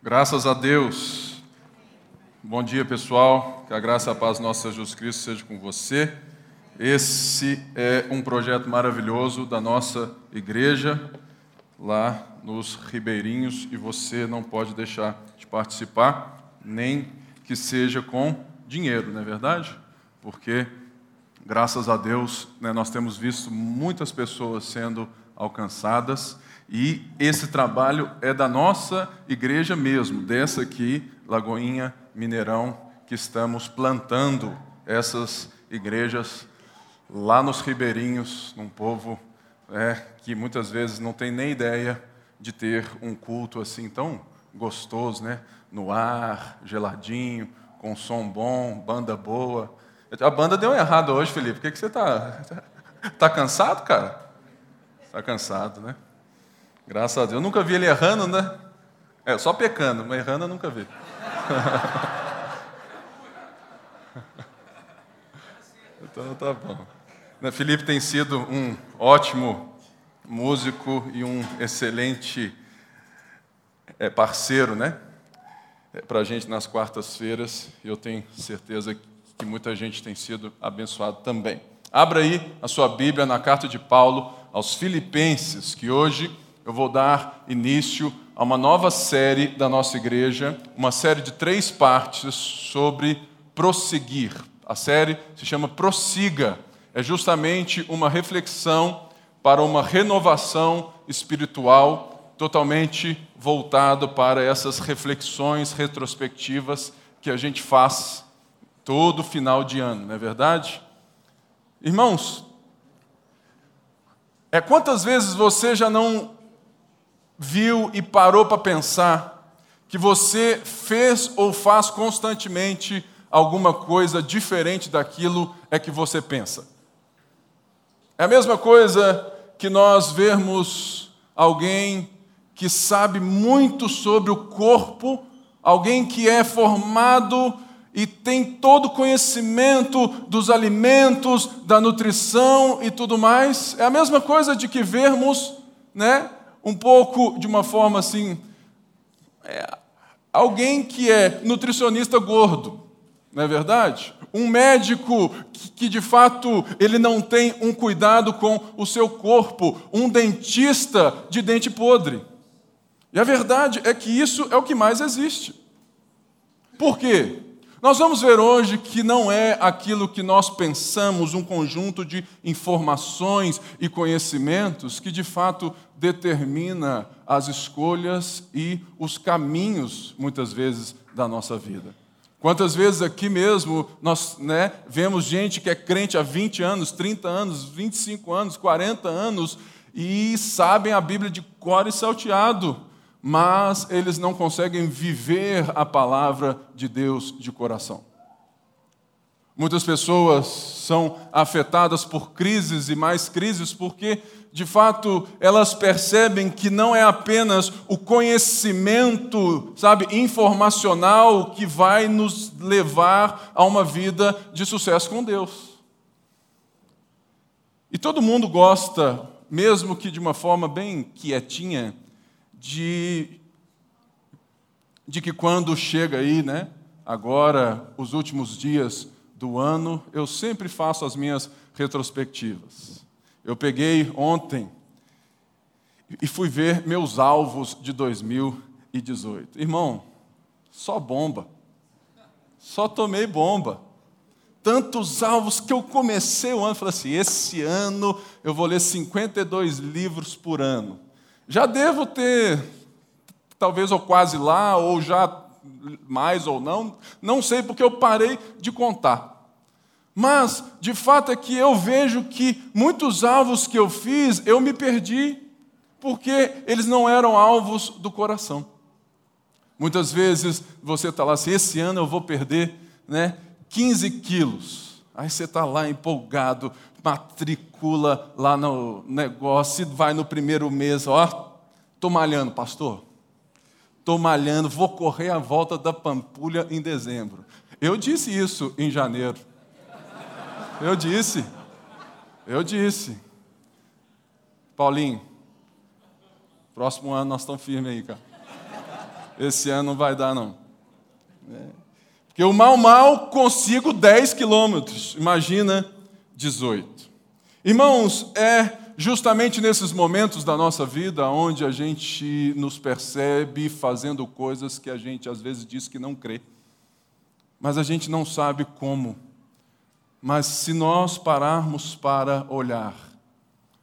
Graças a Deus. Bom dia, pessoal. Que a graça e a paz nosso Senhor Jesus Cristo seja com você. Esse é um projeto maravilhoso da nossa igreja lá nos Ribeirinhos e você não pode deixar de participar, nem que seja com dinheiro, não é verdade? Porque, graças a Deus, né, nós temos visto muitas pessoas sendo alcançadas e esse trabalho é da nossa igreja mesmo, dessa aqui, Lagoinha Mineirão, que estamos plantando essas igrejas lá nos ribeirinhos, num povo é, que muitas vezes não tem nem ideia de ter um culto assim tão gostoso, né? No ar, geladinho, com som bom, banda boa. A banda deu errado hoje, Felipe. Por que, que você está tá cansado, cara? Está cansado, né? Graças a Deus. Eu nunca vi ele errando, né? É, só pecando, mas errando eu nunca vi. então tá bom. Né, Felipe tem sido um ótimo músico e um excelente é, parceiro, né? É, Para a gente nas quartas-feiras. Eu tenho certeza que muita gente tem sido abençoado também. Abra aí a sua Bíblia na carta de Paulo aos Filipenses, que hoje eu vou dar início a uma nova série da nossa igreja, uma série de três partes sobre prosseguir. A série se chama Prossiga. É justamente uma reflexão para uma renovação espiritual totalmente voltado para essas reflexões retrospectivas que a gente faz todo final de ano, não é verdade? Irmãos, é quantas vezes você já não viu e parou para pensar que você fez ou faz constantemente alguma coisa diferente daquilo é que você pensa. É a mesma coisa que nós vermos alguém que sabe muito sobre o corpo, alguém que é formado e tem todo o conhecimento dos alimentos, da nutrição e tudo mais. É a mesma coisa de que vermos, né, um pouco de uma forma assim, é, alguém que é nutricionista gordo, não é verdade? Um médico que, que, de fato ele não tem um cuidado com o seu corpo, um dentista de dente podre. E a verdade é que isso é o que mais existe. Por quê? Nós vamos ver hoje que não é aquilo que nós pensamos, um conjunto de informações e conhecimentos que de fato determina as escolhas e os caminhos, muitas vezes, da nossa vida. Quantas vezes aqui mesmo nós né, vemos gente que é crente há 20 anos, 30 anos, 25 anos, 40 anos e sabem a Bíblia de cor e salteado, mas eles não conseguem viver a palavra de Deus de coração. Muitas pessoas são afetadas por crises e mais crises porque, de fato, elas percebem que não é apenas o conhecimento, sabe, informacional que vai nos levar a uma vida de sucesso com Deus. E todo mundo gosta, mesmo que de uma forma bem quietinha, de, de que quando chega aí, né, agora, os últimos dias do ano, eu sempre faço as minhas retrospectivas. Eu peguei ontem e fui ver meus alvos de 2018. Irmão, só bomba. Só tomei bomba. Tantos alvos que eu comecei o ano, falei assim: esse ano eu vou ler 52 livros por ano. Já devo ter, talvez ou quase lá, ou já mais ou não, não sei porque eu parei de contar. Mas, de fato, é que eu vejo que muitos alvos que eu fiz, eu me perdi, porque eles não eram alvos do coração. Muitas vezes você está lá assim, esse ano eu vou perder né, 15 quilos. Aí você está lá empolgado, matricula lá no negócio, vai no primeiro mês, ó, estou malhando, pastor. Estou malhando, vou correr a volta da Pampulha em dezembro. Eu disse isso em janeiro. Eu disse. Eu disse. Paulinho, próximo ano nós estamos firmes aí, cara. esse ano não vai dar, não. É. Porque eu mal, mal consigo 10 quilômetros, imagina 18. Irmãos, é justamente nesses momentos da nossa vida onde a gente nos percebe fazendo coisas que a gente às vezes diz que não crê, mas a gente não sabe como. Mas se nós pararmos para olhar,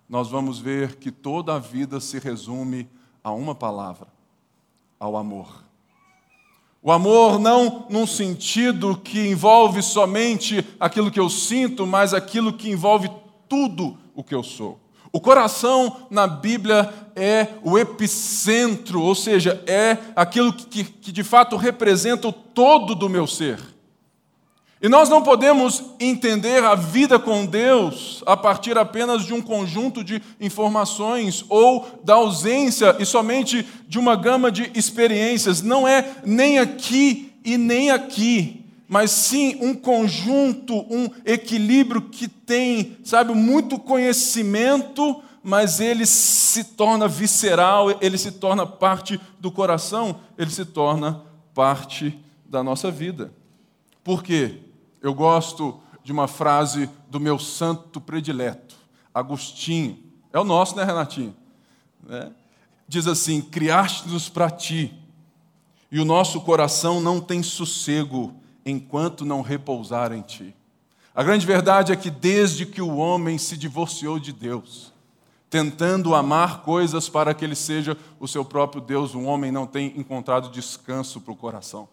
nós vamos ver que toda a vida se resume a uma palavra: ao amor. O amor não num sentido que envolve somente aquilo que eu sinto, mas aquilo que envolve tudo o que eu sou. O coração na Bíblia é o epicentro, ou seja, é aquilo que, que de fato representa o todo do meu ser. E nós não podemos entender a vida com Deus a partir apenas de um conjunto de informações ou da ausência e somente de uma gama de experiências. Não é nem aqui e nem aqui, mas sim um conjunto, um equilíbrio que tem, sabe, muito conhecimento, mas ele se torna visceral, ele se torna parte do coração, ele se torna parte da nossa vida. Por quê? Eu gosto de uma frase do meu santo predileto, Agostinho. É o nosso, né, Renatinho? É. Diz assim: Criaste-nos para ti, e o nosso coração não tem sossego enquanto não repousar em ti. A grande verdade é que desde que o homem se divorciou de Deus, tentando amar coisas para que ele seja o seu próprio Deus, o homem não tem encontrado descanso para o coração.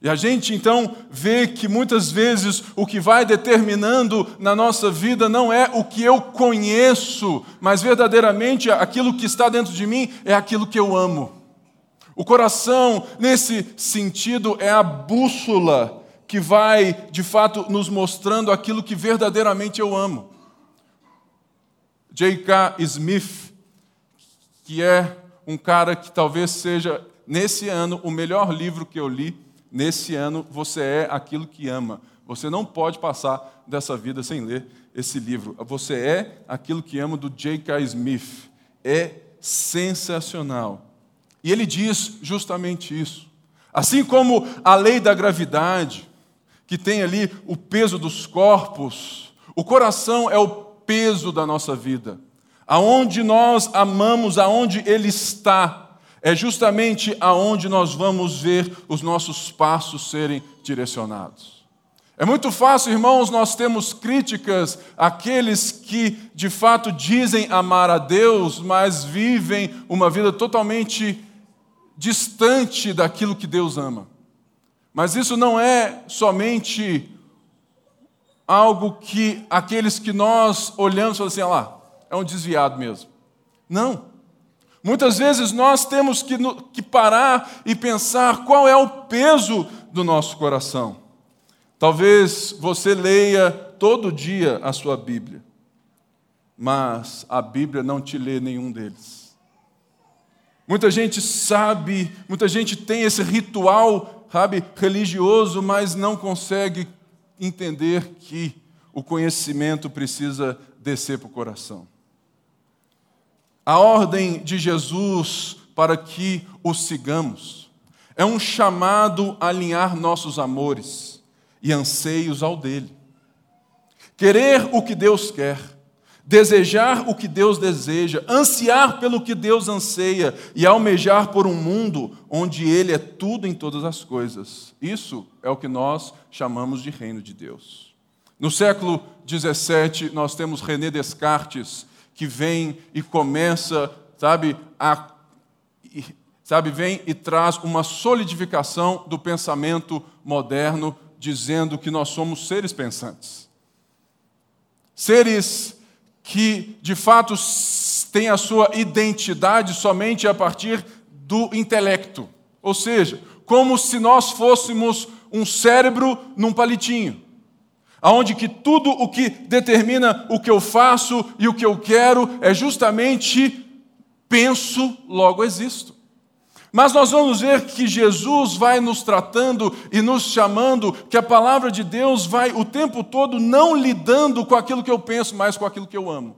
E a gente então vê que muitas vezes o que vai determinando na nossa vida não é o que eu conheço, mas verdadeiramente aquilo que está dentro de mim é aquilo que eu amo. O coração, nesse sentido, é a bússola que vai, de fato, nos mostrando aquilo que verdadeiramente eu amo. J.K. Smith, que é um cara que talvez seja, nesse ano, o melhor livro que eu li, nesse ano você é aquilo que ama. Você não pode passar dessa vida sem ler esse livro. Você é aquilo que ama do J.K. Smith. É sensacional. E ele diz justamente isso. Assim como a lei da gravidade, que tem ali o peso dos corpos, o coração é o peso da nossa vida. Aonde nós amamos, aonde ele está, é justamente aonde nós vamos ver os nossos passos serem direcionados. É muito fácil, irmãos, nós temos críticas àqueles que de fato dizem amar a Deus, mas vivem uma vida totalmente distante daquilo que Deus ama. Mas isso não é somente algo que aqueles que nós olhamos e falamos assim, ah lá, é um desviado mesmo. Não. Muitas vezes nós temos que, que parar e pensar qual é o peso do nosso coração. Talvez você leia todo dia a sua Bíblia, mas a Bíblia não te lê nenhum deles. Muita gente sabe, muita gente tem esse ritual, sabe, religioso, mas não consegue entender que o conhecimento precisa descer para o coração. A ordem de Jesus para que o sigamos é um chamado a alinhar nossos amores e anseios ao dele. Querer o que Deus quer, desejar o que Deus deseja, ansiar pelo que Deus anseia e almejar por um mundo onde Ele é tudo em todas as coisas. Isso é o que nós chamamos de reino de Deus. No século XVII, nós temos René Descartes, que vem e começa, sabe, a, sabe, vem e traz uma solidificação do pensamento moderno, dizendo que nós somos seres pensantes. Seres que, de fato, têm a sua identidade somente a partir do intelecto. Ou seja, como se nós fôssemos um cérebro num palitinho aonde que tudo o que determina o que eu faço e o que eu quero é justamente penso, logo existo. Mas nós vamos ver que Jesus vai nos tratando e nos chamando, que a palavra de Deus vai o tempo todo não lidando com aquilo que eu penso, mas com aquilo que eu amo.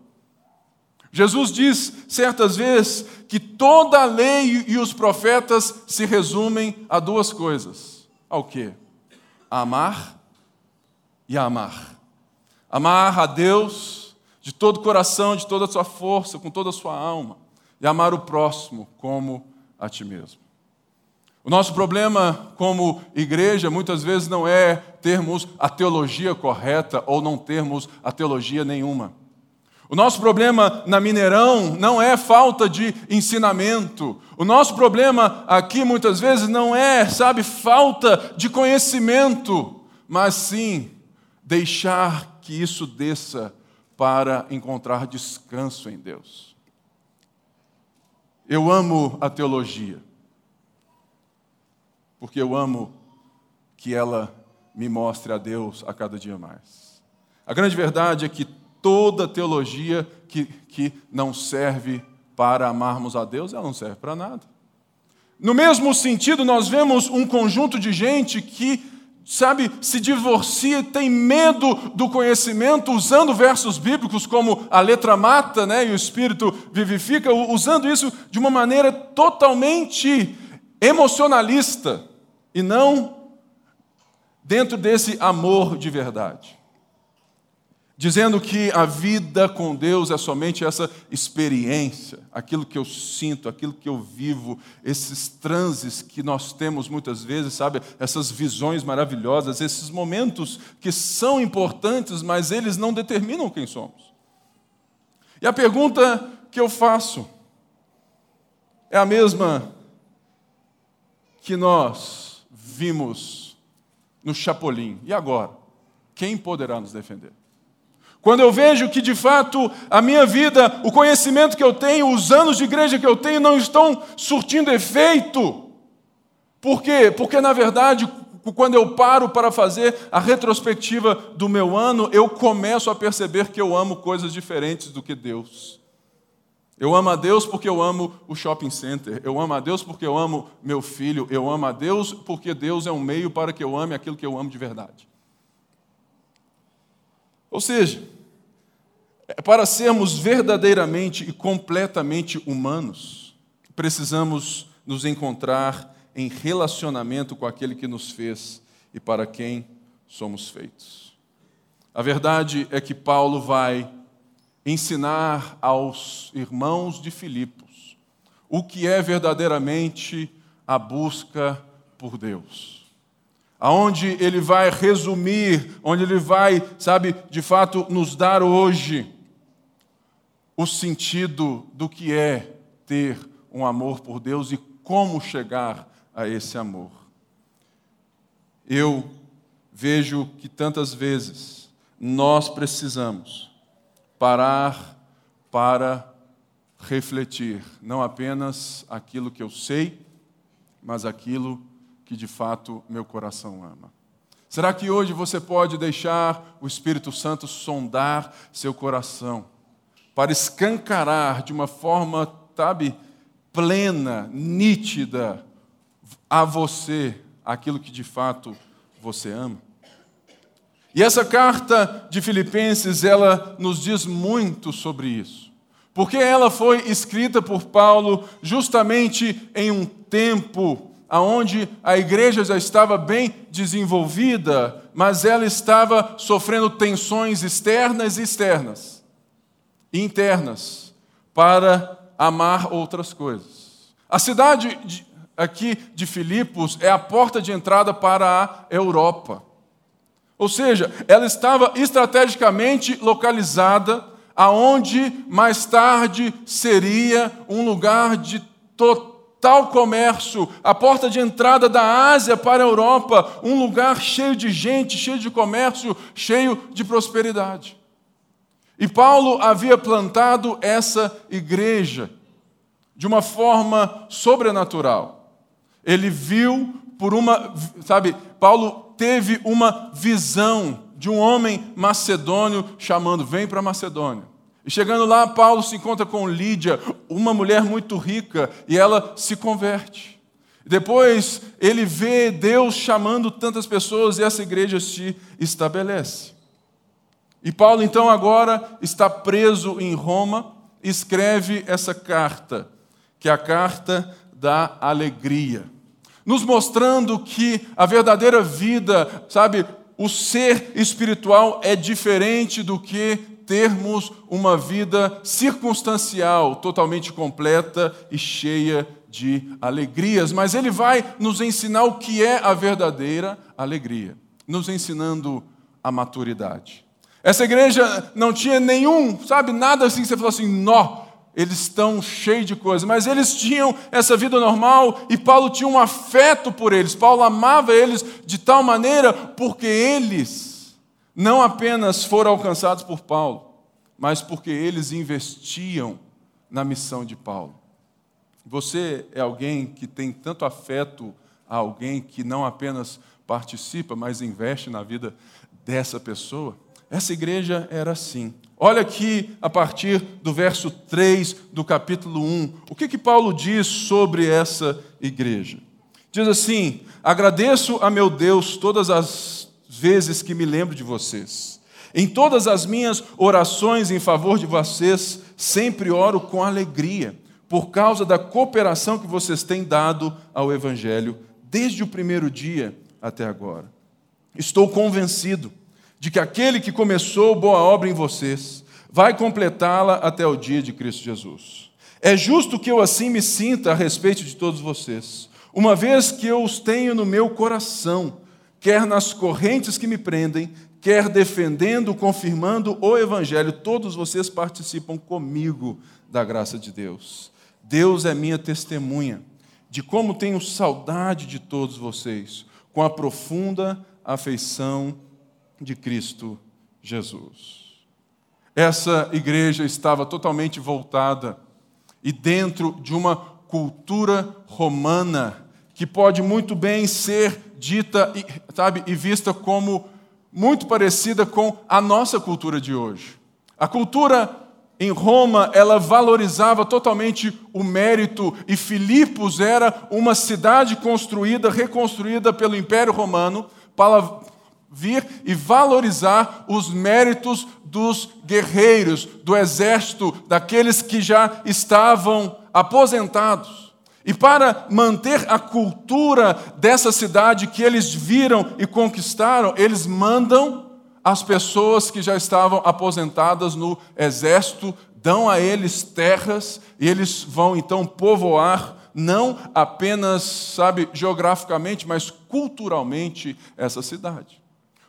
Jesus diz certas vezes que toda a lei e os profetas se resumem a duas coisas: ao que? amar e a amar. Amar a Deus de todo o coração, de toda a sua força, com toda a sua alma, e amar o próximo como a ti mesmo. O nosso problema como igreja muitas vezes não é termos a teologia correta ou não termos a teologia nenhuma. O nosso problema na Mineirão não é falta de ensinamento. O nosso problema aqui muitas vezes não é, sabe, falta de conhecimento, mas sim deixar que isso desça para encontrar descanso em Deus. Eu amo a teologia, porque eu amo que ela me mostre a Deus a cada dia mais. A grande verdade é que toda teologia que, que não serve para amarmos a Deus, ela não serve para nada. No mesmo sentido, nós vemos um conjunto de gente que, sabe, se divorcia, tem medo do conhecimento, usando versos bíblicos como a letra mata né, e o espírito vivifica, usando isso de uma maneira totalmente emocionalista e não dentro desse amor de verdade dizendo que a vida com Deus é somente essa experiência, aquilo que eu sinto, aquilo que eu vivo, esses transes que nós temos muitas vezes, sabe, essas visões maravilhosas, esses momentos que são importantes, mas eles não determinam quem somos. E a pergunta que eu faço é a mesma que nós vimos no Chapolin. E agora? Quem poderá nos defender? Quando eu vejo que de fato a minha vida, o conhecimento que eu tenho, os anos de igreja que eu tenho não estão surtindo efeito. Por quê? Porque na verdade, quando eu paro para fazer a retrospectiva do meu ano, eu começo a perceber que eu amo coisas diferentes do que Deus. Eu amo a Deus porque eu amo o shopping center. Eu amo a Deus porque eu amo meu filho. Eu amo a Deus porque Deus é um meio para que eu ame aquilo que eu amo de verdade. Ou seja, é para sermos verdadeiramente e completamente humanos, precisamos nos encontrar em relacionamento com aquele que nos fez e para quem somos feitos. A verdade é que Paulo vai ensinar aos irmãos de Filipos o que é verdadeiramente a busca por Deus aonde ele vai resumir, onde ele vai, sabe, de fato nos dar hoje o sentido do que é ter um amor por Deus e como chegar a esse amor. Eu vejo que tantas vezes nós precisamos parar para refletir, não apenas aquilo que eu sei, mas aquilo que de fato meu coração ama? Será que hoje você pode deixar o Espírito Santo sondar seu coração para escancarar de uma forma, sabe, plena, nítida a você aquilo que de fato você ama? E essa carta de Filipenses, ela nos diz muito sobre isso. Porque ela foi escrita por Paulo justamente em um tempo aonde a igreja já estava bem desenvolvida, mas ela estava sofrendo tensões externas e externas, internas, para amar outras coisas. A cidade de, aqui de Filipos é a porta de entrada para a Europa. Ou seja, ela estava estrategicamente localizada aonde mais tarde seria um lugar de total tal comércio, a porta de entrada da Ásia para a Europa, um lugar cheio de gente, cheio de comércio, cheio de prosperidade. E Paulo havia plantado essa igreja de uma forma sobrenatural. Ele viu por uma, sabe, Paulo teve uma visão de um homem macedônio chamando: vem para Macedônia. E chegando lá, Paulo se encontra com Lídia, uma mulher muito rica, e ela se converte. Depois ele vê Deus chamando tantas pessoas e essa igreja se estabelece. E Paulo então agora está preso em Roma escreve essa carta, que é a carta da alegria, nos mostrando que a verdadeira vida, sabe, o ser espiritual é diferente do que termos uma vida circunstancial, totalmente completa e cheia de alegrias, mas ele vai nos ensinar o que é a verdadeira alegria, nos ensinando a maturidade. Essa igreja não tinha nenhum, sabe, nada assim que você falou assim, nó, eles estão cheios de coisas, mas eles tinham essa vida normal e Paulo tinha um afeto por eles. Paulo amava eles de tal maneira porque eles não apenas foram alcançados por Paulo, mas porque eles investiam na missão de Paulo. Você é alguém que tem tanto afeto a alguém que não apenas participa, mas investe na vida dessa pessoa? Essa igreja era assim. Olha aqui a partir do verso 3 do capítulo 1. O que, que Paulo diz sobre essa igreja? Diz assim: Agradeço a meu Deus todas as vezes que me lembro de vocês. Em todas as minhas orações em favor de vocês, sempre oro com alegria, por causa da cooperação que vocês têm dado ao Evangelho, desde o primeiro dia até agora. Estou convencido de que aquele que começou boa obra em vocês vai completá-la até o dia de Cristo Jesus. É justo que eu assim me sinta a respeito de todos vocês, uma vez que eu os tenho no meu coração, quer nas correntes que me prendem, quer defendendo, confirmando o Evangelho, todos vocês participam comigo da graça de Deus. Deus é minha testemunha de como tenho saudade de todos vocês, com a profunda afeição de Cristo Jesus. Essa igreja estava totalmente voltada e dentro de uma cultura romana que pode muito bem ser dita, sabe, e vista como muito parecida com a nossa cultura de hoje. A cultura em Roma, ela valorizava totalmente o mérito, e Filipos era uma cidade construída, reconstruída pelo Império Romano, para vir e valorizar os méritos dos guerreiros, do exército, daqueles que já estavam aposentados. E para manter a cultura dessa cidade que eles viram e conquistaram, eles mandam as pessoas que já estavam aposentadas no exército, dão a eles terras e eles vão então povoar não apenas, sabe, geograficamente, mas culturalmente essa cidade.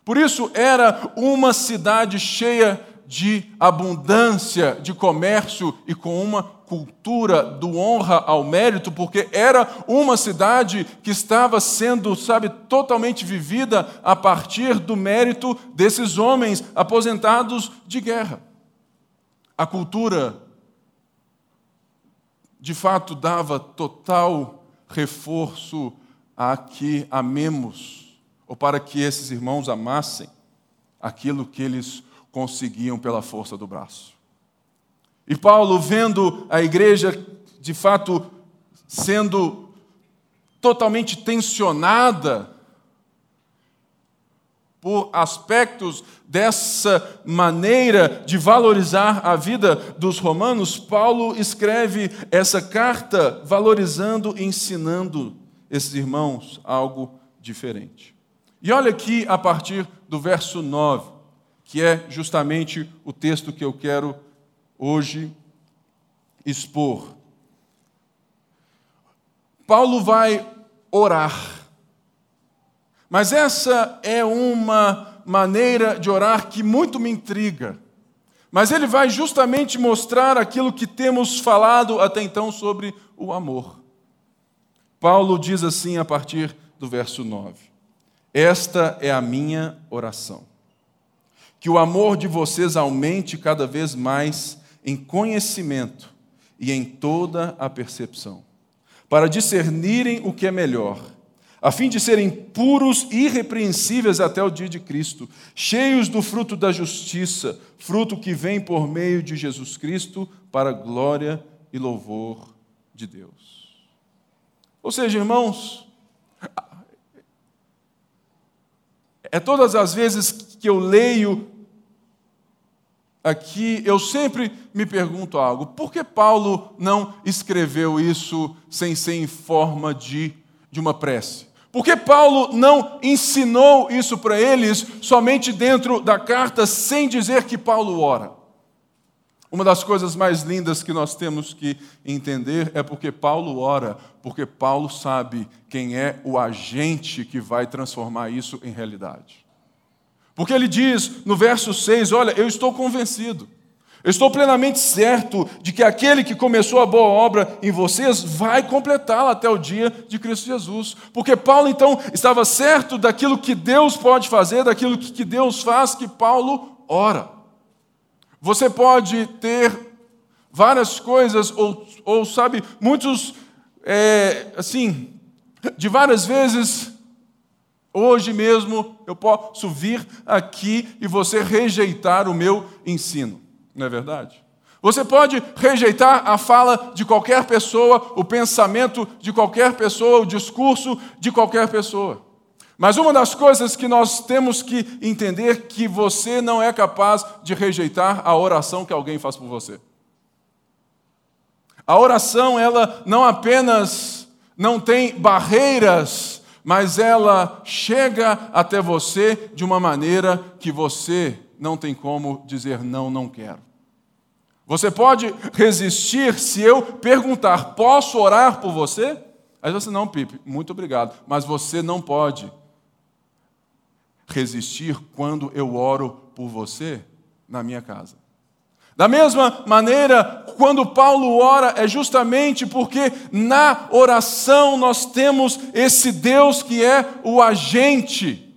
Por isso, era uma cidade cheia de abundância, de comércio e com uma cultura do honra ao mérito, porque era uma cidade que estava sendo, sabe, totalmente vivida a partir do mérito desses homens aposentados de guerra. A cultura, de fato, dava total reforço a que amemos ou para que esses irmãos amassem aquilo que eles conseguiam pela força do braço. E Paulo, vendo a igreja de fato sendo totalmente tensionada por aspectos dessa maneira de valorizar a vida dos romanos, Paulo escreve essa carta valorizando e ensinando esses irmãos algo diferente. E olha aqui a partir do verso 9, que é justamente o texto que eu quero hoje expor. Paulo vai orar. Mas essa é uma maneira de orar que muito me intriga. Mas ele vai justamente mostrar aquilo que temos falado até então sobre o amor. Paulo diz assim a partir do verso 9: esta é a minha oração. Que o amor de vocês aumente cada vez mais em conhecimento e em toda a percepção, para discernirem o que é melhor, a fim de serem puros e irrepreensíveis até o dia de Cristo, cheios do fruto da justiça, fruto que vem por meio de Jesus Cristo para glória e louvor de Deus. Ou seja, irmãos, é todas as vezes que eu leio aqui, eu sempre me pergunto algo: por que Paulo não escreveu isso sem ser em forma de, de uma prece? Por que Paulo não ensinou isso para eles somente dentro da carta, sem dizer que Paulo ora? Uma das coisas mais lindas que nós temos que entender é porque Paulo ora, porque Paulo sabe quem é o agente que vai transformar isso em realidade. Porque ele diz no verso 6: Olha, eu estou convencido, eu estou plenamente certo de que aquele que começou a boa obra em vocês vai completá-la até o dia de Cristo Jesus. Porque Paulo então estava certo daquilo que Deus pode fazer, daquilo que Deus faz, que Paulo ora. Você pode ter várias coisas, ou, ou sabe, muitos, é, assim, de várias vezes Hoje mesmo eu posso vir aqui e você rejeitar o meu ensino, não é verdade? Você pode rejeitar a fala de qualquer pessoa, o pensamento de qualquer pessoa, o discurso de qualquer pessoa. Mas uma das coisas que nós temos que entender é que você não é capaz de rejeitar a oração que alguém faz por você. A oração, ela não apenas não tem barreiras mas ela chega até você de uma maneira que você não tem como dizer não, não quero. Você pode resistir se eu perguntar, posso orar por você? Aí você, não, Pipe, muito obrigado, mas você não pode resistir quando eu oro por você na minha casa. Da mesma maneira, quando Paulo ora, é justamente porque na oração nós temos esse Deus que é o agente,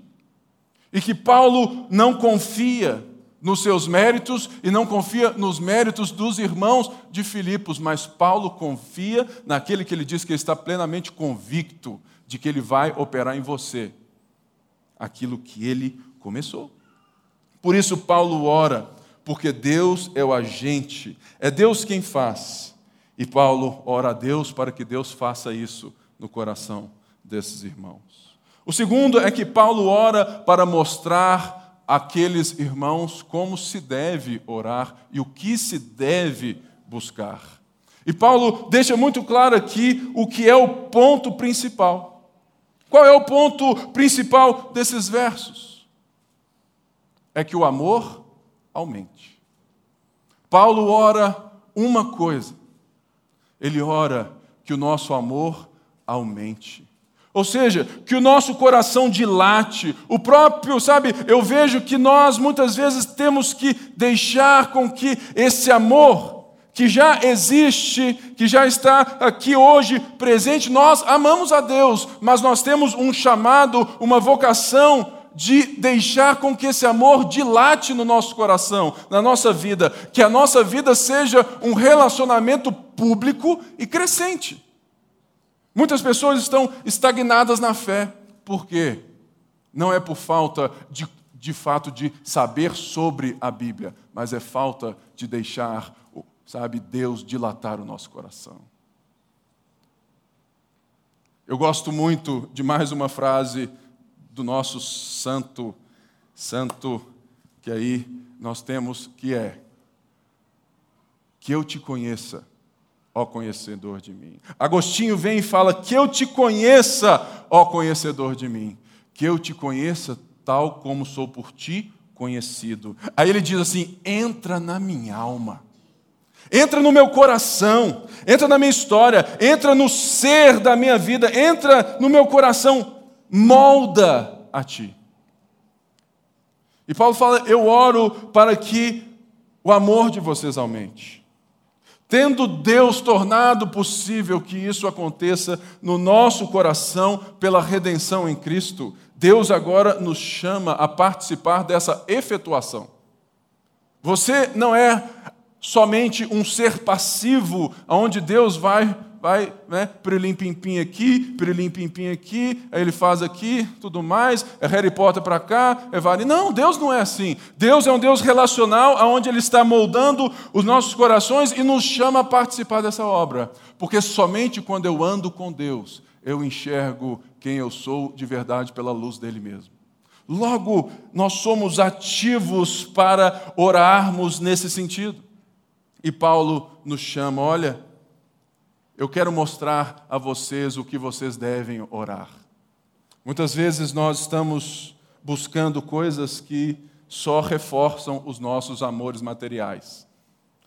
e que Paulo não confia nos seus méritos e não confia nos méritos dos irmãos de Filipos, mas Paulo confia naquele que ele diz que está plenamente convicto de que ele vai operar em você aquilo que ele começou. Por isso, Paulo ora porque Deus é o agente, é Deus quem faz. E Paulo ora a Deus para que Deus faça isso no coração desses irmãos. O segundo é que Paulo ora para mostrar àqueles irmãos como se deve orar e o que se deve buscar. E Paulo deixa muito claro aqui o que é o ponto principal. Qual é o ponto principal desses versos? É que o amor aumente. Paulo ora uma coisa, ele ora que o nosso amor aumente. Ou seja, que o nosso coração dilate, o próprio, sabe, eu vejo que nós muitas vezes temos que deixar com que esse amor que já existe, que já está aqui hoje presente, nós amamos a Deus, mas nós temos um chamado, uma vocação de deixar com que esse amor dilate no nosso coração, na nossa vida, que a nossa vida seja um relacionamento público e crescente. Muitas pessoas estão estagnadas na fé, por quê? Não é por falta de, de fato de saber sobre a Bíblia, mas é falta de deixar, sabe, Deus dilatar o nosso coração. Eu gosto muito de mais uma frase do nosso santo, santo, que aí nós temos, que é: Que eu te conheça, ó conhecedor de mim. Agostinho vem e fala: Que eu te conheça, ó conhecedor de mim. Que eu te conheça tal como sou por ti conhecido. Aí ele diz assim: Entra na minha alma. Entra no meu coração, entra na minha história, entra no ser da minha vida, entra no meu coração, molda a ti. E Paulo fala: Eu oro para que o amor de vocês aumente. Tendo Deus tornado possível que isso aconteça no nosso coração pela redenção em Cristo, Deus agora nos chama a participar dessa efetuação. Você não é somente um ser passivo, onde Deus vai vai, né, pirilim pim aqui, pirilim pim aqui, aí ele faz aqui, tudo mais, é Harry Potter para cá, é vale. Não, Deus não é assim. Deus é um Deus relacional, onde Ele está moldando os nossos corações e nos chama a participar dessa obra. Porque somente quando eu ando com Deus, eu enxergo quem eu sou de verdade pela luz dele mesmo. Logo, nós somos ativos para orarmos nesse sentido. E Paulo nos chama, olha, eu quero mostrar a vocês o que vocês devem orar. Muitas vezes nós estamos buscando coisas que só reforçam os nossos amores materiais,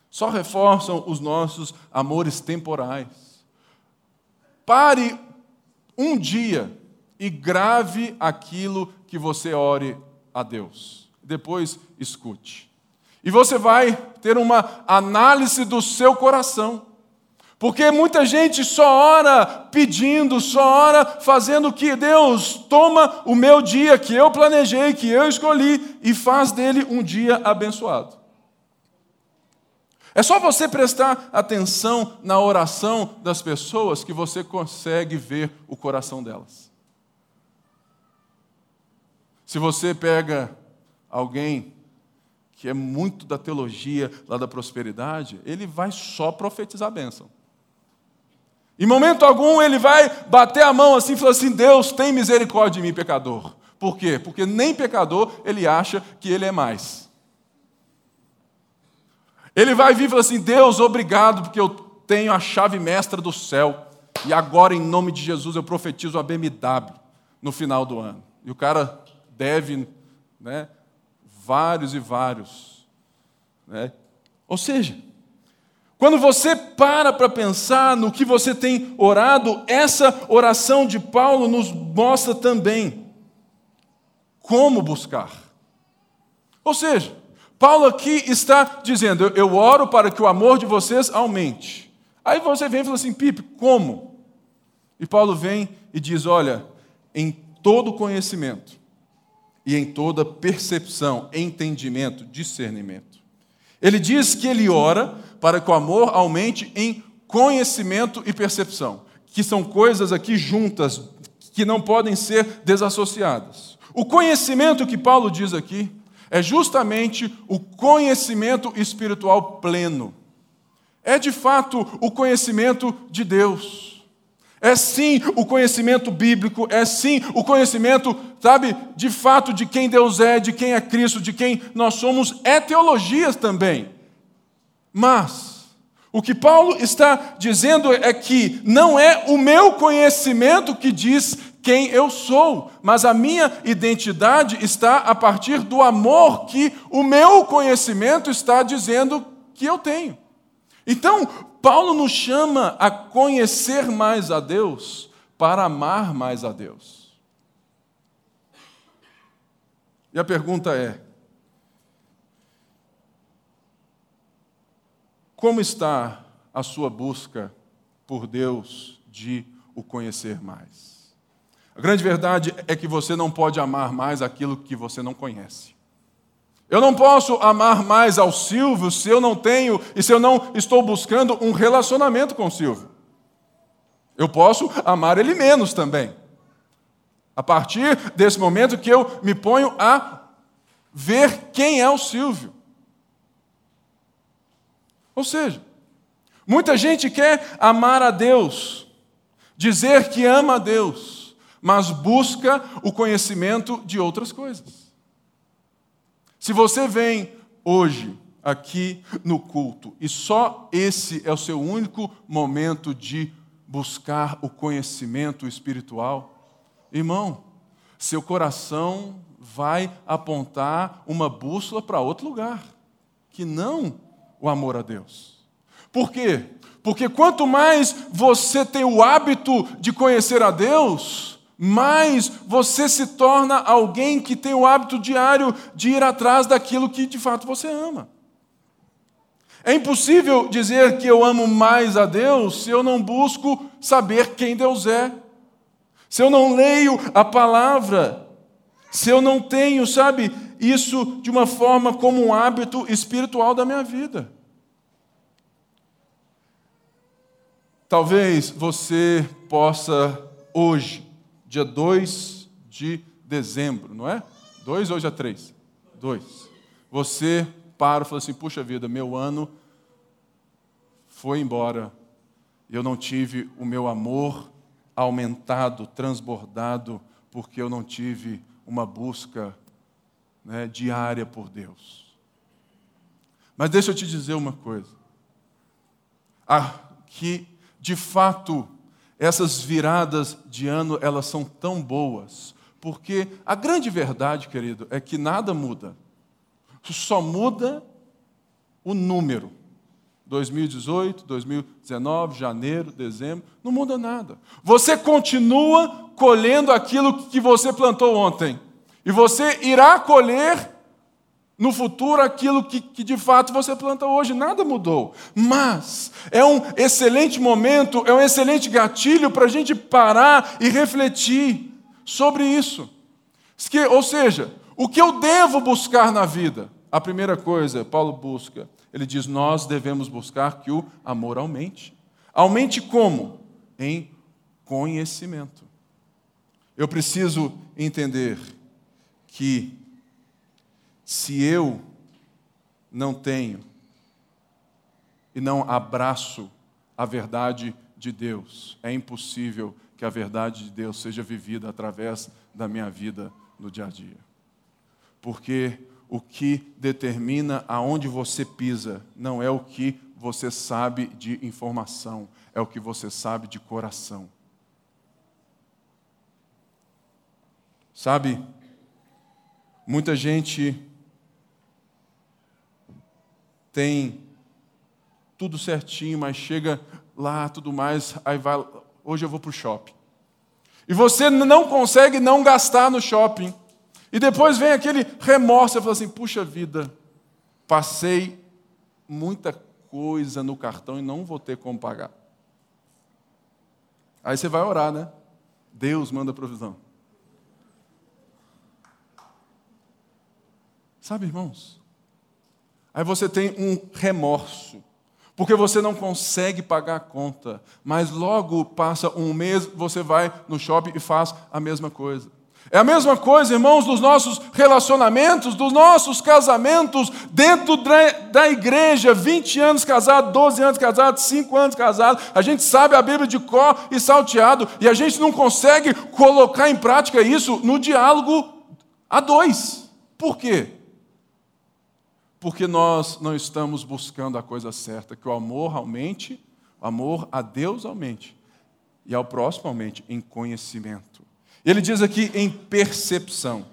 só reforçam os nossos amores temporais. Pare um dia e grave aquilo que você ore a Deus. Depois escute. E você vai ter uma análise do seu coração. Porque muita gente só ora pedindo, só ora fazendo que Deus toma o meu dia que eu planejei, que eu escolhi e faz dele um dia abençoado. É só você prestar atenção na oração das pessoas que você consegue ver o coração delas. Se você pega alguém que é muito da teologia lá da prosperidade, ele vai só profetizar a bênção. Em momento algum ele vai bater a mão assim e falar assim: Deus, tem misericórdia de mim, pecador. Por quê? Porque nem pecador ele acha que ele é mais. Ele vai vir e falar assim: Deus, obrigado, porque eu tenho a chave mestra do céu. E agora, em nome de Jesus, eu profetizo a BMW no final do ano. E o cara deve né, vários e vários. Né? Ou seja, quando você para para pensar no que você tem orado, essa oração de Paulo nos mostra também como buscar. Ou seja, Paulo aqui está dizendo: eu oro para que o amor de vocês aumente. Aí você vem e fala assim, Pipe, como? E Paulo vem e diz: olha, em todo conhecimento e em toda percepção, entendimento, discernimento. Ele diz que ele ora para que o amor aumente em conhecimento e percepção, que são coisas aqui juntas, que não podem ser desassociadas. O conhecimento que Paulo diz aqui é justamente o conhecimento espiritual pleno. É de fato o conhecimento de Deus. É sim o conhecimento bíblico, é sim o conhecimento, sabe, de fato de quem Deus é, de quem é Cristo, de quem nós somos, é teologia também. Mas, o que Paulo está dizendo é que não é o meu conhecimento que diz quem eu sou, mas a minha identidade está a partir do amor que o meu conhecimento está dizendo que eu tenho. Então, Paulo nos chama a conhecer mais a Deus para amar mais a Deus. E a pergunta é: como está a sua busca por Deus de o conhecer mais? A grande verdade é que você não pode amar mais aquilo que você não conhece. Eu não posso amar mais ao Silvio se eu não tenho e se eu não estou buscando um relacionamento com o Silvio. Eu posso amar ele menos também. A partir desse momento que eu me ponho a ver quem é o Silvio. Ou seja, muita gente quer amar a Deus, dizer que ama a Deus, mas busca o conhecimento de outras coisas. Se você vem hoje aqui no culto e só esse é o seu único momento de buscar o conhecimento espiritual, irmão, seu coração vai apontar uma bússola para outro lugar, que não o amor a Deus. Por quê? Porque quanto mais você tem o hábito de conhecer a Deus, mais você se torna alguém que tem o hábito diário de ir atrás daquilo que de fato você ama. É impossível dizer que eu amo mais a Deus se eu não busco saber quem Deus é, se eu não leio a palavra, se eu não tenho, sabe, isso de uma forma como um hábito espiritual da minha vida. Talvez você possa hoje dia 2 de dezembro, não é? 2 ou dia 3? 2. Você para e fala assim: puxa vida, meu ano foi embora, eu não tive o meu amor aumentado, transbordado, porque eu não tive uma busca né, diária por Deus. Mas deixa eu te dizer uma coisa. Ah, que, de fato, essas viradas de ano, elas são tão boas, porque a grande verdade, querido, é que nada muda. Só muda o número. 2018, 2019, janeiro, dezembro, não muda nada. Você continua colhendo aquilo que você plantou ontem. E você irá colher no futuro aquilo que, que, de fato você planta hoje. Nada mudou. Mas é um excelente momento, é um excelente gatilho para a gente parar e refletir sobre isso. Ou seja, o que eu devo buscar na vida? A primeira coisa, Paulo busca, ele diz: nós devemos buscar que o amor aumente. Aumente como? Em conhecimento. Eu preciso entender que se eu não tenho e não abraço a verdade de Deus, é impossível que a verdade de Deus seja vivida através da minha vida no dia a dia. Porque o que determina aonde você pisa não é o que você sabe de informação, é o que você sabe de coração. Sabe, muita gente tem tudo certinho, mas chega lá, tudo mais, aí vai, hoje eu vou para o shopping. E você não consegue não gastar no shopping. E depois vem aquele remorso, você fala assim, puxa vida, passei muita coisa no cartão e não vou ter como pagar. Aí você vai orar, né? Deus manda provisão. Sabe, irmãos? Aí você tem um remorso, porque você não consegue pagar a conta, mas logo passa um mês, você vai no shopping e faz a mesma coisa. É a mesma coisa, irmãos, dos nossos relacionamentos, dos nossos casamentos dentro da igreja. 20 anos casado, 12 anos casado, 5 anos casado. A gente sabe a Bíblia de cor e salteado e a gente não consegue colocar em prática isso no diálogo a dois. Por quê? Porque nós não estamos buscando a coisa certa, que o amor aumente, o amor a Deus aumente e ao próximo aumente em conhecimento. Ele diz aqui em percepção.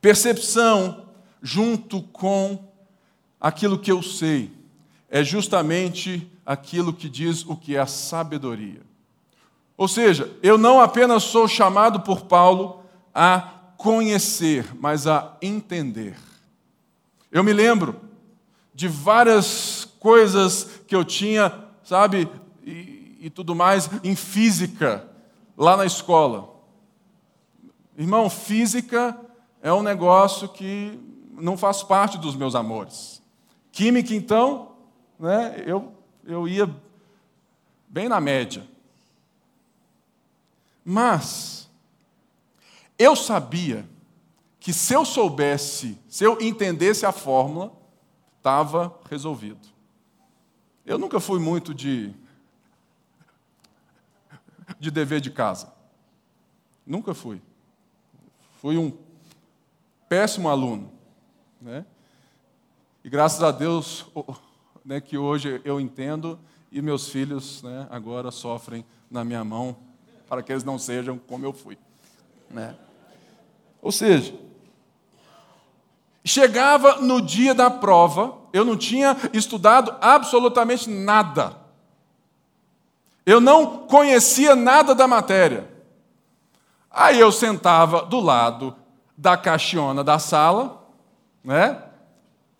Percepção junto com aquilo que eu sei é justamente aquilo que diz o que é a sabedoria. Ou seja, eu não apenas sou chamado por Paulo a conhecer, mas a entender. Eu me lembro de várias coisas que eu tinha, sabe, e, e tudo mais, em física, lá na escola. Irmão, física é um negócio que não faz parte dos meus amores. Química, então, né, eu, eu ia bem na média. Mas, eu sabia que se eu soubesse, se eu entendesse a fórmula, estava resolvido. Eu nunca fui muito de, de dever de casa. Nunca fui. Fui um péssimo aluno. Né? E graças a Deus né, que hoje eu entendo e meus filhos né, agora sofrem na minha mão para que eles não sejam como eu fui. Né? Ou seja, chegava no dia da prova, eu não tinha estudado absolutamente nada. Eu não conhecia nada da matéria. Aí eu sentava do lado da caixona da sala, né?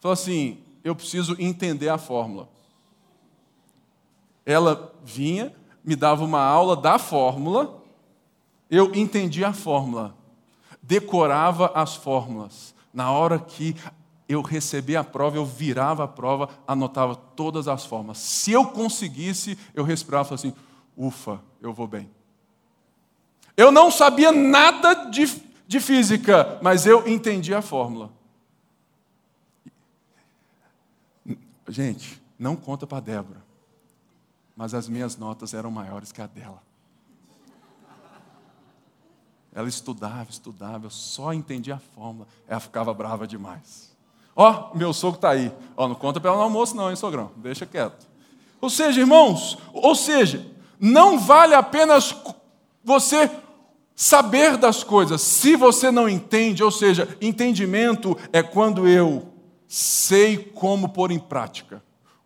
Falei assim: eu preciso entender a fórmula. Ela vinha, me dava uma aula da fórmula, eu entendia a fórmula, decorava as fórmulas. Na hora que eu recebia a prova, eu virava a prova, anotava todas as fórmulas. Se eu conseguisse, eu respirava assim: ufa, eu vou bem. Eu não sabia nada de, de física, mas eu entendi a fórmula. Gente, não conta para Débora, mas as minhas notas eram maiores que a dela. Ela estudava, estudava, eu só entendia a fórmula. Ela ficava brava demais. Ó, meu sogro está aí. Ó, não conta para ela no almoço, não, hein, sogrão? Deixa quieto. Ou seja, irmãos, ou seja, não vale apenas você saber das coisas, se você não entende, ou seja, entendimento é quando eu sei como pôr em prática,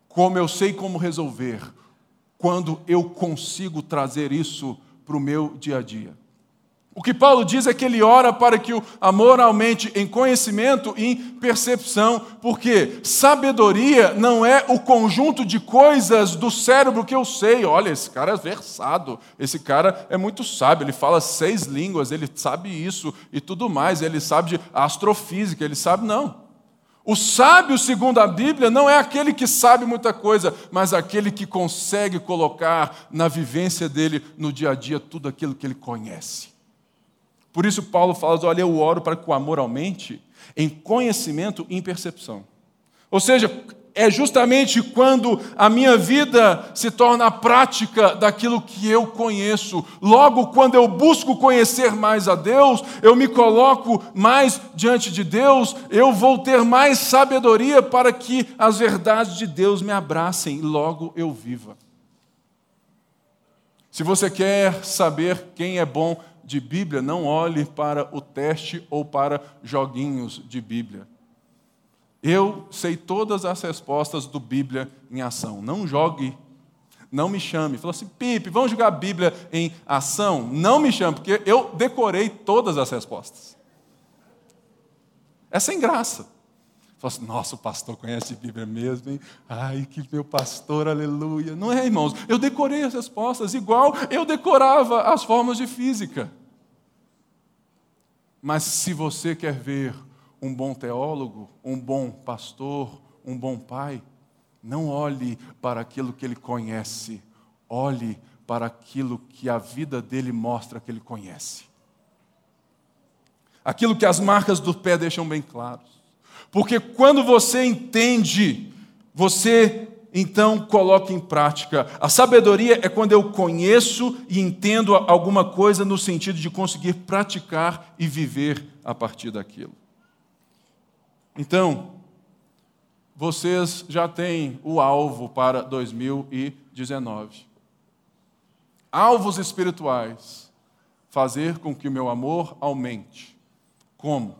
como eu sei como resolver, quando eu consigo trazer isso para o meu dia a dia. O que Paulo diz é que ele ora para que o amor aumente em conhecimento e em percepção, porque sabedoria não é o conjunto de coisas do cérebro que eu sei. Olha, esse cara é versado, esse cara é muito sábio, ele fala seis línguas, ele sabe isso e tudo mais, ele sabe de astrofísica, ele sabe, não. O sábio, segundo a Bíblia, não é aquele que sabe muita coisa, mas aquele que consegue colocar na vivência dele, no dia a dia, tudo aquilo que ele conhece. Por isso, Paulo fala: olha, eu oro para que o amor aumente em conhecimento e em percepção. Ou seja, é justamente quando a minha vida se torna a prática daquilo que eu conheço. Logo, quando eu busco conhecer mais a Deus, eu me coloco mais diante de Deus, eu vou ter mais sabedoria para que as verdades de Deus me abracem, logo eu viva. Se você quer saber quem é bom de Bíblia, não olhe para o teste ou para joguinhos de Bíblia. Eu sei todas as respostas do Bíblia em ação. Não jogue, não me chame. Falou assim, Pipe, vamos jogar Bíblia em ação? Não me chame, porque eu decorei todas as respostas. É sem graça. Falou assim, nossa, o pastor conhece a Bíblia mesmo, hein? Ai, que meu pastor, aleluia. Não é, irmãos? Eu decorei as respostas, igual eu decorava as formas de física. Mas se você quer ver um bom teólogo, um bom pastor, um bom pai, não olhe para aquilo que ele conhece, olhe para aquilo que a vida dele mostra que ele conhece. Aquilo que as marcas do pé deixam bem claros. Porque quando você entende, você então coloca em prática. A sabedoria é quando eu conheço e entendo alguma coisa no sentido de conseguir praticar e viver a partir daquilo. Então, vocês já têm o alvo para 2019. Alvos espirituais. Fazer com que o meu amor aumente. Como?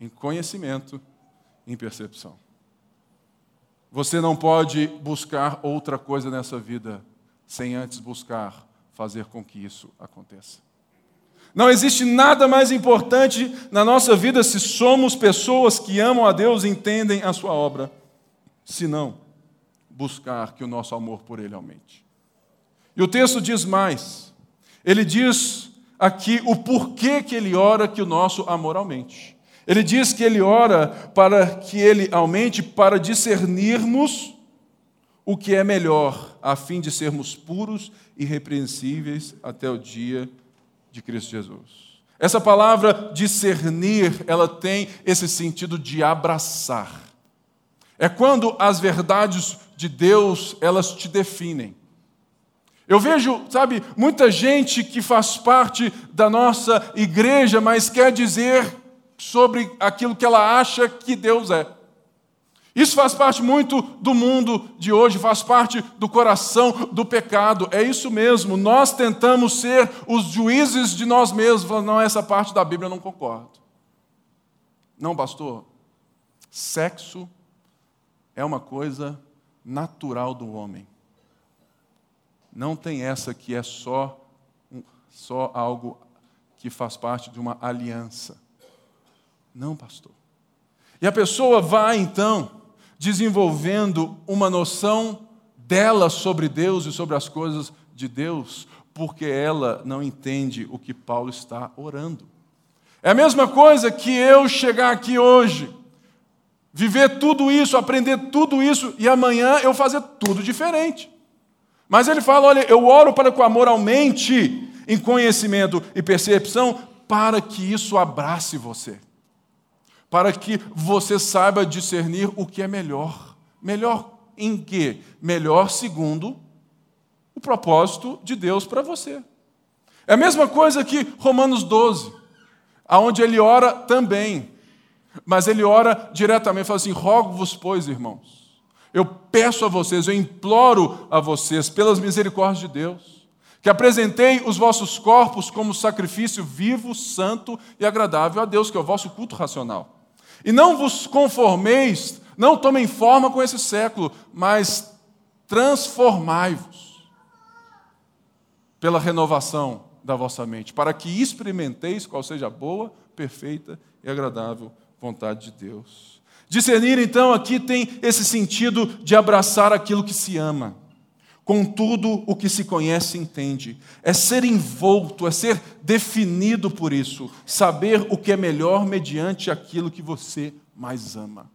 Em conhecimento, em percepção. Você não pode buscar outra coisa nessa vida sem antes buscar fazer com que isso aconteça. Não existe nada mais importante na nossa vida se somos pessoas que amam a Deus e entendem a sua obra, senão buscar que o nosso amor por Ele aumente. E o texto diz mais. Ele diz aqui o porquê que ele ora que o nosso amor aumente. Ele diz que ele ora para que ele aumente para discernirmos o que é melhor, a fim de sermos puros e irrepreensíveis até o dia de Cristo Jesus. Essa palavra discernir, ela tem esse sentido de abraçar. É quando as verdades de Deus, elas te definem. Eu vejo, sabe, muita gente que faz parte da nossa igreja, mas quer dizer sobre aquilo que ela acha que Deus é. Isso faz parte muito do mundo de hoje, faz parte do coração do pecado. É isso mesmo. Nós tentamos ser os juízes de nós mesmos. Não, essa parte da Bíblia eu não concordo. Não, pastor. Sexo é uma coisa natural do homem. Não tem essa que é só, só algo que faz parte de uma aliança. Não, pastor. E a pessoa vai então desenvolvendo uma noção dela sobre Deus e sobre as coisas de Deus, porque ela não entende o que Paulo está orando. É a mesma coisa que eu chegar aqui hoje, viver tudo isso, aprender tudo isso e amanhã eu fazer tudo diferente. Mas ele fala: olha, eu oro para que o amor aumente em conhecimento e percepção, para que isso abrace você para que você saiba discernir o que é melhor. Melhor em quê? Melhor segundo o propósito de Deus para você. É a mesma coisa que Romanos 12, aonde ele ora também. Mas ele ora diretamente, fala assim: rogo-vos, pois, irmãos, eu peço a vocês, eu imploro a vocês, pelas misericórdias de Deus, que apresentei os vossos corpos como sacrifício vivo, santo e agradável a Deus, que é o vosso culto racional. E não vos conformeis, não tomem forma com esse século, mas transformai-vos pela renovação da vossa mente, para que experimenteis qual seja a boa, perfeita e agradável vontade de Deus. Discernir, então, aqui tem esse sentido de abraçar aquilo que se ama. Com tudo o que se conhece entende. É ser envolto, é ser definido por isso. Saber o que é melhor mediante aquilo que você mais ama.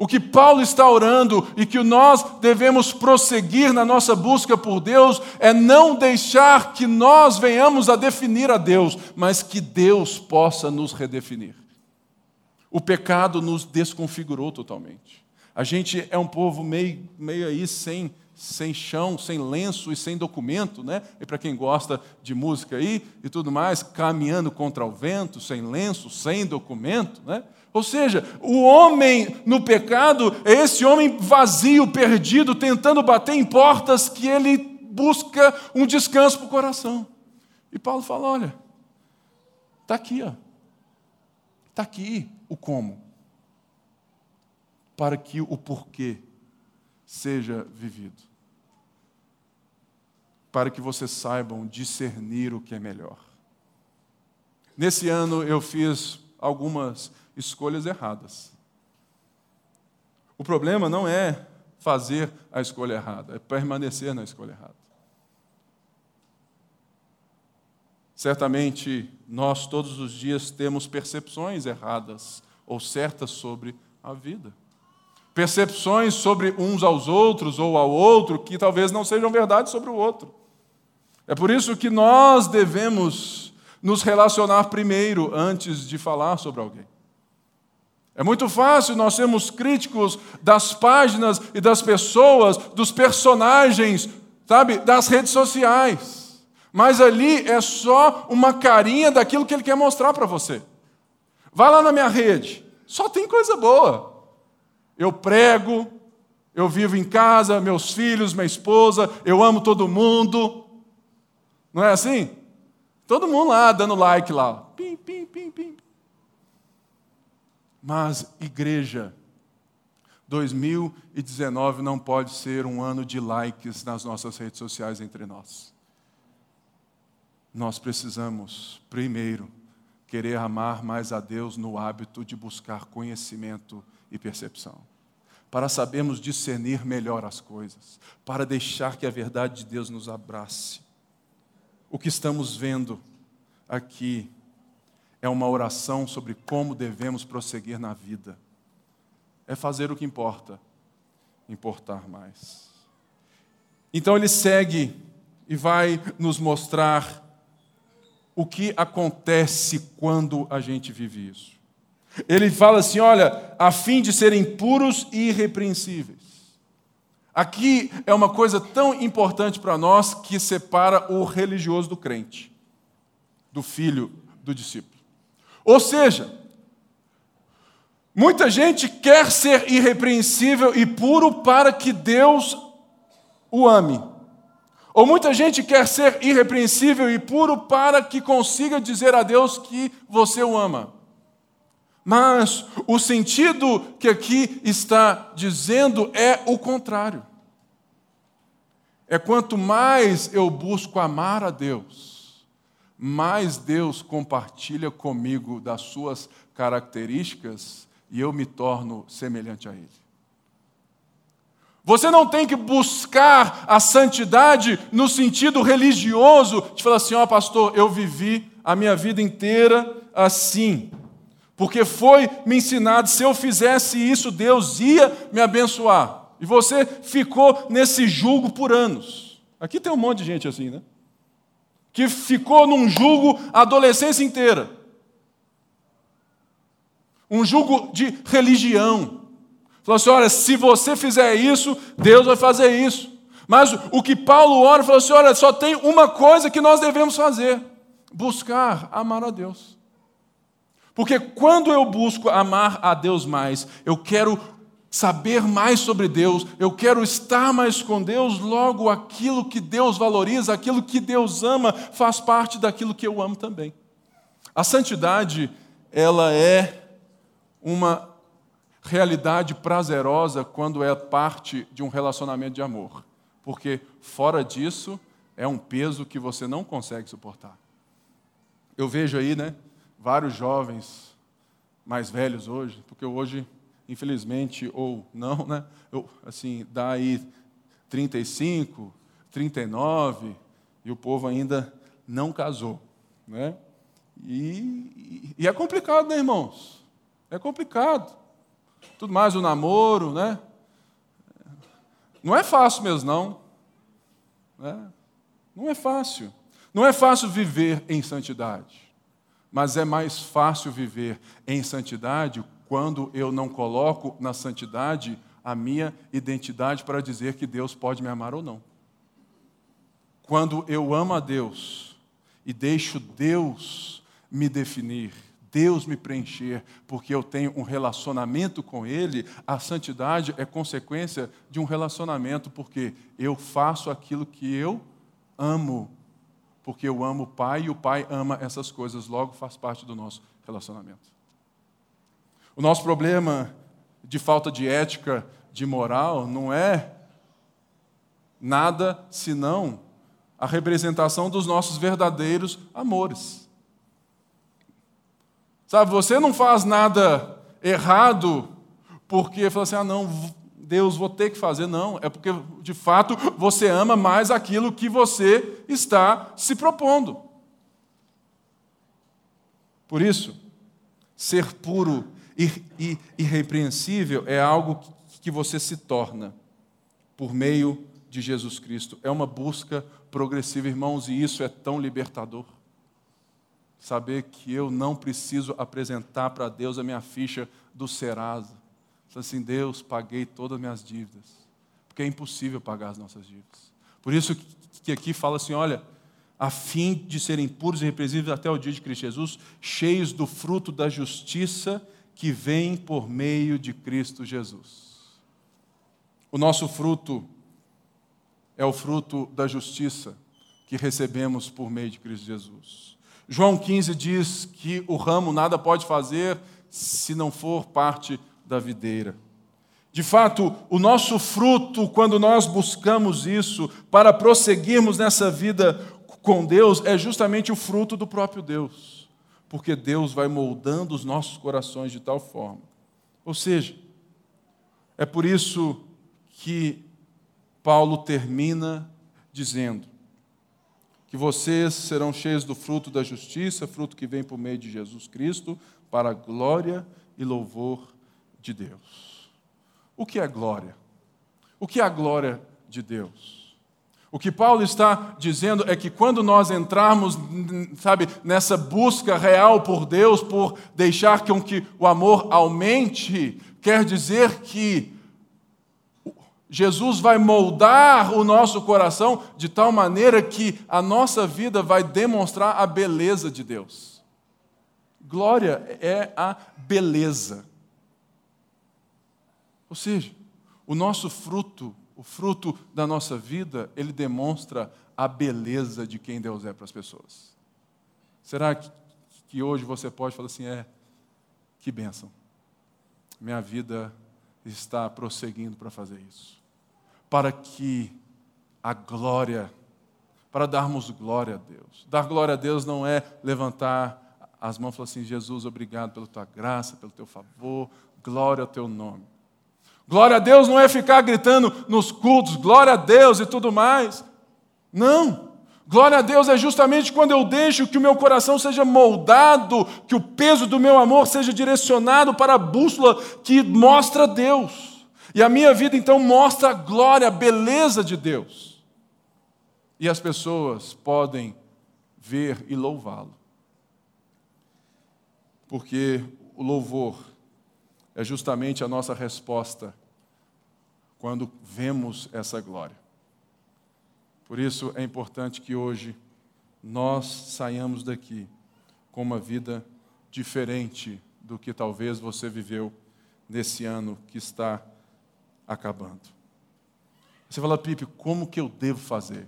O que Paulo está orando e que nós devemos prosseguir na nossa busca por Deus é não deixar que nós venhamos a definir a Deus, mas que Deus possa nos redefinir. O pecado nos desconfigurou totalmente. A gente é um povo meio, meio aí sem, sem chão, sem lenço e sem documento, né? E para quem gosta de música aí e tudo mais, caminhando contra o vento, sem lenço, sem documento, né? Ou seja, o homem no pecado é esse homem vazio, perdido, tentando bater em portas que ele busca um descanso para o coração. E Paulo fala: olha, está aqui, ó. Está aqui o como. Para que o porquê seja vivido. Para que vocês saibam discernir o que é melhor. Nesse ano eu fiz algumas escolhas erradas. O problema não é fazer a escolha errada, é permanecer na escolha errada. Certamente, nós todos os dias temos percepções erradas ou certas sobre a vida. Percepções sobre uns aos outros ou ao outro que talvez não sejam verdade sobre o outro. É por isso que nós devemos nos relacionar primeiro antes de falar sobre alguém. É muito fácil nós sermos críticos das páginas e das pessoas, dos personagens, sabe, das redes sociais. Mas ali é só uma carinha daquilo que ele quer mostrar para você. Vai lá na minha rede, só tem coisa boa. Eu prego, eu vivo em casa, meus filhos, minha esposa, eu amo todo mundo. Não é assim? Todo mundo lá dando like lá. Pim, pim, pim, pim. Mas, igreja, 2019 não pode ser um ano de likes nas nossas redes sociais entre nós. Nós precisamos, primeiro, querer amar mais a Deus no hábito de buscar conhecimento e percepção, para sabermos discernir melhor as coisas, para deixar que a verdade de Deus nos abrace. O que estamos vendo aqui é uma oração sobre como devemos prosseguir na vida. É fazer o que importa, importar mais. Então ele segue e vai nos mostrar o que acontece quando a gente vive isso. Ele fala assim: olha, a fim de serem puros e irrepreensíveis. Aqui é uma coisa tão importante para nós que separa o religioso do crente, do filho do discípulo. Ou seja, muita gente quer ser irrepreensível e puro para que Deus o ame. Ou muita gente quer ser irrepreensível e puro para que consiga dizer a Deus que você o ama. Mas o sentido que aqui está dizendo é o contrário. É quanto mais eu busco amar a Deus, mais Deus compartilha comigo das suas características e eu me torno semelhante a Ele. Você não tem que buscar a santidade no sentido religioso, de falar assim: ó, oh, pastor, eu vivi a minha vida inteira assim, porque foi me ensinado, se eu fizesse isso, Deus ia me abençoar. E você ficou nesse julgo por anos. Aqui tem um monte de gente assim, né? que ficou num jugo a adolescência inteira. Um jugo de religião. Falou assim: olha, se você fizer isso, Deus vai fazer isso. Mas o que Paulo ora, falou assim: olha, só tem uma coisa que nós devemos fazer. buscar amar a Deus. Porque quando eu busco amar a Deus mais, eu quero saber mais sobre Deus, eu quero estar mais com Deus, logo aquilo que Deus valoriza, aquilo que Deus ama, faz parte daquilo que eu amo também. A santidade, ela é uma realidade prazerosa quando é parte de um relacionamento de amor, porque fora disso é um peso que você não consegue suportar. Eu vejo aí, né, vários jovens mais velhos hoje, porque hoje infelizmente ou não, né? Eu, assim, dá aí 35, 39 e o povo ainda não casou, né? E, e é complicado, né, irmãos? É complicado. Tudo mais o namoro, né? Não é fácil mesmo, não. Né? Não é fácil. Não é fácil viver em santidade. Mas é mais fácil viver em santidade quando eu não coloco na santidade a minha identidade para dizer que Deus pode me amar ou não. Quando eu amo a Deus e deixo Deus me definir, Deus me preencher, porque eu tenho um relacionamento com Ele, a santidade é consequência de um relacionamento, porque eu faço aquilo que eu amo, porque eu amo o Pai e o Pai ama essas coisas, logo faz parte do nosso relacionamento. O nosso problema de falta de ética, de moral, não é nada senão a representação dos nossos verdadeiros amores. Sabe, você não faz nada errado porque fala assim: ah, não, Deus, vou ter que fazer. Não, é porque de fato você ama mais aquilo que você está se propondo. Por isso, ser puro e irrepreensível é algo que você se torna por meio de Jesus Cristo. É uma busca progressiva, irmãos, e isso é tão libertador. Saber que eu não preciso apresentar para Deus a minha ficha do Serasa. Assim, Deus, paguei todas as minhas dívidas. Porque é impossível pagar as nossas dívidas. Por isso que aqui fala assim: olha, a fim de serem puros e irrepreensíveis até o dia de Cristo Jesus, cheios do fruto da justiça que vem por meio de Cristo Jesus. O nosso fruto é o fruto da justiça que recebemos por meio de Cristo Jesus. João 15 diz que o ramo nada pode fazer se não for parte da videira. De fato, o nosso fruto, quando nós buscamos isso para prosseguirmos nessa vida com Deus, é justamente o fruto do próprio Deus porque Deus vai moldando os nossos corações de tal forma. Ou seja, é por isso que Paulo termina dizendo que vocês serão cheios do fruto da justiça, fruto que vem por meio de Jesus Cristo, para a glória e louvor de Deus. O que é glória? O que é a glória de Deus? O que Paulo está dizendo é que quando nós entrarmos, sabe, nessa busca real por Deus, por deixar com que o amor aumente, quer dizer que Jesus vai moldar o nosso coração de tal maneira que a nossa vida vai demonstrar a beleza de Deus. Glória é a beleza. Ou seja, o nosso fruto o fruto da nossa vida, ele demonstra a beleza de quem Deus é para as pessoas. Será que, hoje você pode falar assim: é, que bênção, minha vida está prosseguindo para fazer isso, para que a glória, para darmos glória a Deus. Dar glória a Deus não é levantar as mãos e falar assim: Jesus, obrigado pela tua graça, pelo teu favor, glória ao teu nome. Glória a Deus não é ficar gritando nos cultos, glória a Deus e tudo mais. Não. Glória a Deus é justamente quando eu deixo que o meu coração seja moldado, que o peso do meu amor seja direcionado para a bússola que mostra Deus. E a minha vida então mostra a glória, a beleza de Deus. E as pessoas podem ver e louvá-lo. Porque o louvor é justamente a nossa resposta quando vemos essa glória. Por isso é importante que hoje nós saiamos daqui com uma vida diferente do que talvez você viveu nesse ano que está acabando. Você fala, Pipe, como que eu devo fazer?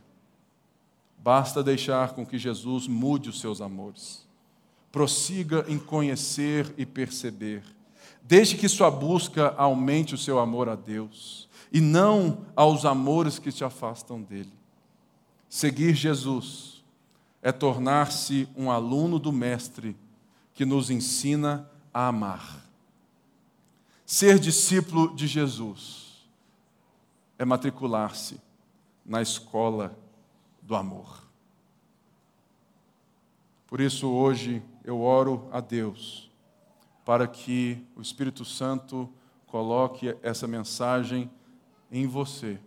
Basta deixar com que Jesus mude os seus amores. Prossiga em conhecer e perceber. Deixe que sua busca aumente o seu amor a Deus e não aos amores que te afastam dele. Seguir Jesus é tornar-se um aluno do Mestre que nos ensina a amar. Ser discípulo de Jesus é matricular-se na escola do amor. Por isso, hoje, eu oro a Deus para que o Espírito Santo coloque essa mensagem em você,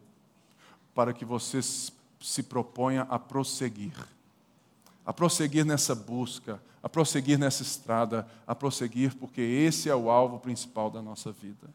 para que você se proponha a prosseguir, a prosseguir nessa busca, a prosseguir nessa estrada, a prosseguir, porque esse é o alvo principal da nossa vida.